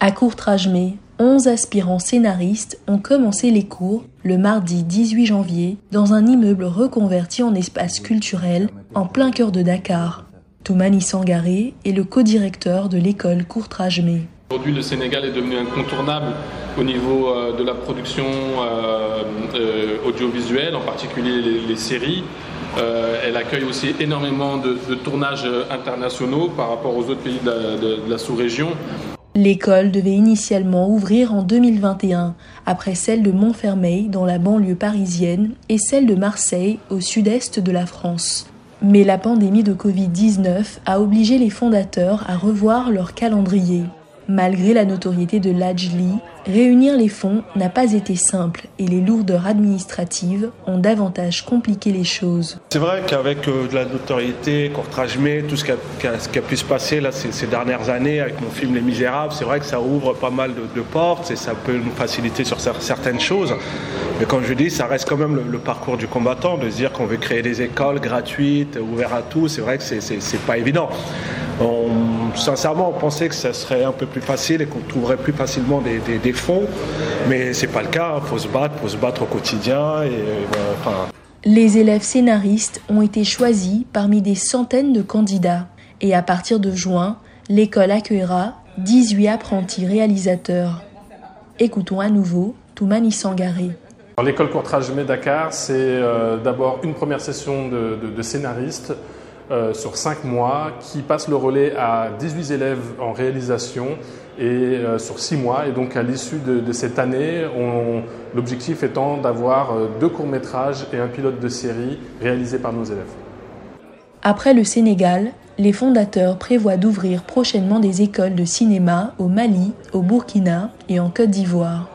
À Courtrajmé, 11 aspirants scénaristes ont commencé les cours le mardi 18 janvier dans un immeuble reconverti en espace culturel en plein cœur de Dakar. Toumani Sangaré est le co-directeur de l'école Courtrajmé. Aujourd'hui, le Sénégal est devenu incontournable au niveau euh, de la production euh, euh, audiovisuelle, en particulier les, séries. elle accueille aussi énormément de, tournages internationaux par rapport aux autres pays de la sous-région. L'école devait initialement ouvrir en 2021, après celle de Montfermeil dans la banlieue parisienne et celle de Marseille au sud-est de la France. Mais la pandémie de Covid-19 a obligé les fondateurs à revoir leur calendrier. Malgré la notoriété de l'Ajli, réunir les fonds n'a pas été simple et les lourdeurs administratives ont davantage compliqué les choses. C'est vrai qu'avec euh, de la notoriété, Courtrajmé, tout ce qui, a, pu se passer là, ces, dernières années avec mon film Les Misérables, c'est vrai que ça ouvre pas mal de, portes et ça peut nous faciliter sur certaines choses. Mais comme je dis, ça reste quand même le, parcours du combattant, de se dire qu'on veut créer des écoles gratuites, ouvertes à tous, c'est vrai que c'est pas évident. On, sincèrement, on pensait que ça serait un peu plus facile et qu'on trouverait plus facilement des, fonds, mais c'est pas le cas. Il faut se battre, faut se battre au quotidien. Et, Les élèves scénaristes ont été choisis parmi des centaines de candidats, et à partir de juin, l'école accueillera 18 apprentis réalisateurs. Écoutons à nouveau Toumani Sangaré. L'école Courtrajmé Dakar, c'est euh, d'abord une première session de scénaristes euh, sur 5 mois qui passe le relais à 18 élèves en réalisation et euh, sur 6 mois. Et donc à l'issue de, cette année, l'objectif étant d'avoir euh, deux courts-métrages et un pilote de série réalisés par nos élèves. Après le Sénégal, les fondateurs prévoient d'ouvrir prochainement des écoles de cinéma au Mali, au Burkina et en Côte d'Ivoire.